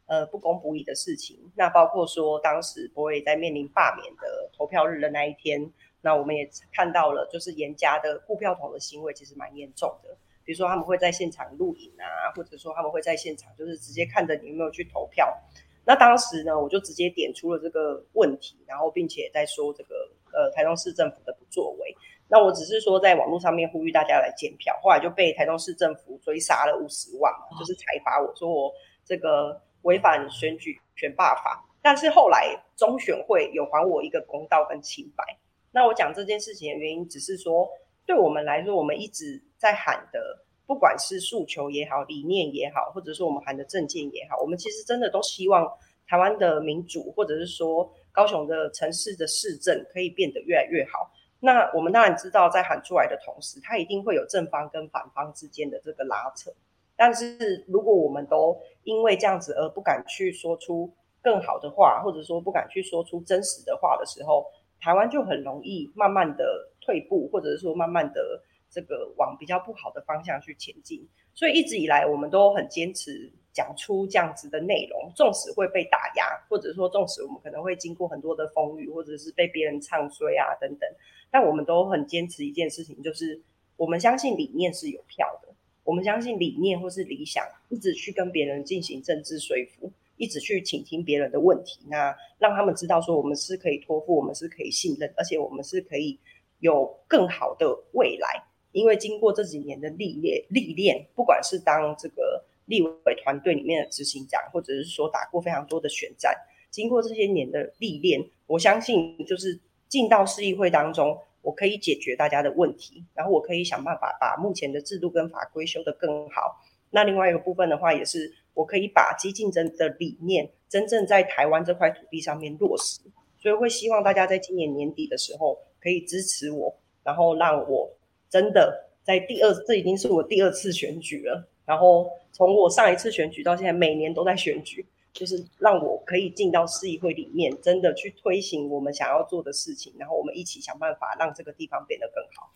呃，不公不义的事情，那包括说，当时博伟在面临罢免的投票日的那一天，那我们也看到了，就是严家的护票桶的行为其实蛮严重的。比如说，他们会在现场录影啊，或者说他们会在现场就是直接看着你有没有去投票。那当时呢，我就直接点出了这个问题，然后并且在说这个呃台中市政府的不作为。那我只是说在网络上面呼吁大家来检票，后来就被台中市政府追杀了五十万嘛，就是裁罚我说我这个。违反选举权罢法，但是后来中选会有还我一个公道跟清白。那我讲这件事情的原因，只是说对我们来说，我们一直在喊的，不管是诉求也好、理念也好，或者说我们喊的政见也好，我们其实真的都希望台湾的民主，或者是说高雄的城市的市政可以变得越来越好。那我们当然知道，在喊出来的同时，它一定会有正方跟反方之间的这个拉扯。但是如果我们都因为这样子而不敢去说出更好的话，或者说不敢去说出真实的话的时候，台湾就很容易慢慢的退步，或者是说慢慢的这个往比较不好的方向去前进。所以一直以来，我们都很坚持讲出这样子的内容，纵使会被打压，或者说纵使我们可能会经过很多的风雨，或者是被别人唱衰啊等等，但我们都很坚持一件事情，就是我们相信理念是有票的。我们相信理念或是理想，一直去跟别人进行政治说服，一直去倾听别人的问题，那让他们知道说我们是可以托付，我们是可以信任，而且我们是可以有更好的未来。因为经过这几年的历练，历练，不管是当这个立委团队里面的执行长，或者是说打过非常多的选战，经过这些年的历练，我相信就是进到市议会当中。我可以解决大家的问题，然后我可以想办法把目前的制度跟法规修得更好。那另外一个部分的话，也是我可以把激进真的理念真正在台湾这块土地上面落实。所以会希望大家在今年年底的时候可以支持我，然后让我真的在第二，这已经是我第二次选举了。然后从我上一次选举到现在，每年都在选举。就是让我可以进到市议会里面，真的去推行我们想要做的事情，然后我们一起想办法让这个地方变得更好。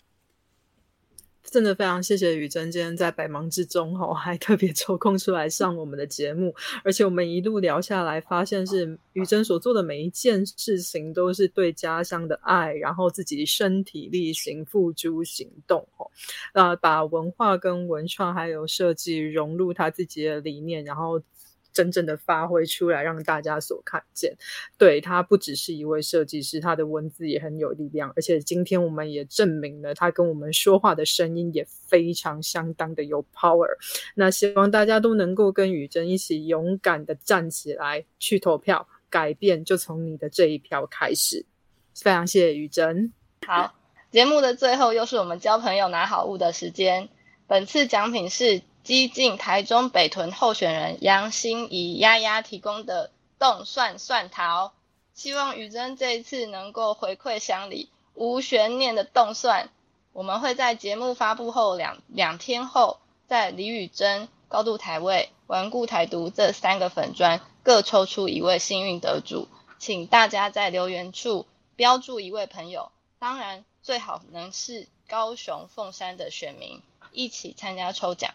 真的非常谢谢雨珍今天在百忙之中哈，还特别抽空出来上我们的节目，而且我们一路聊下来，发现是雨珍所做的每一件事情都是对家乡的爱，然后自己身体力行付诸行动哈，呃，把文化跟文创还有设计融入他自己的理念，然后。真正的发挥出来，让大家所看见。对他不只是一位设计师，他的文字也很有力量，而且今天我们也证明了他跟我们说话的声音也非常相当的有 power。那希望大家都能够跟雨珍一起勇敢的站起来去投票，改变就从你的这一票开始。非常谢谢雨珍。好，节目的最后又是我们交朋友拿好物的时间。本次奖品是激进台中北屯候选人杨心怡丫丫提供的冻蒜蒜桃，希望宇珍这一次能够回馈乡里，无悬念的冻蒜。我们会在节目发布后两两天后，在李宇珍、高度台位、顽固台独这三个粉砖各抽出一位幸运得主，请大家在留言处标注一位朋友，当然最好能是高雄凤山的选民。一起参加抽奖，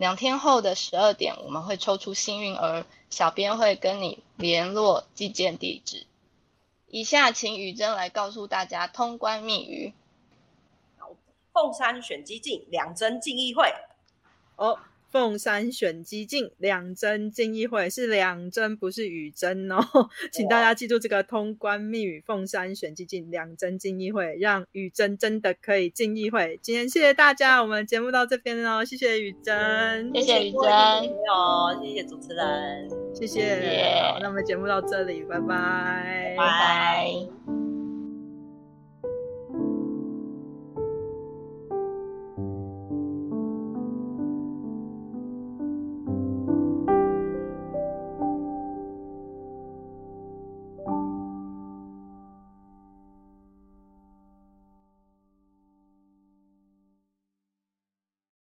两天后的十二点，我们会抽出幸运儿，小编会跟你联络寄件地址。以下请雨珍来告诉大家通关密语。凤山选基进，两针进议会。哦。凤山选基进两针进议会。是两针，不是雨针哦，请大家记住这个通关密语：凤山选基进两针进议会，让雨珍真的可以进议会。今天谢谢大家，我们节目到这边哦，谢谢雨珍，谢谢雨珍，哦，谢谢主持人，谢谢，好，那我们节目到这里，拜拜，拜拜。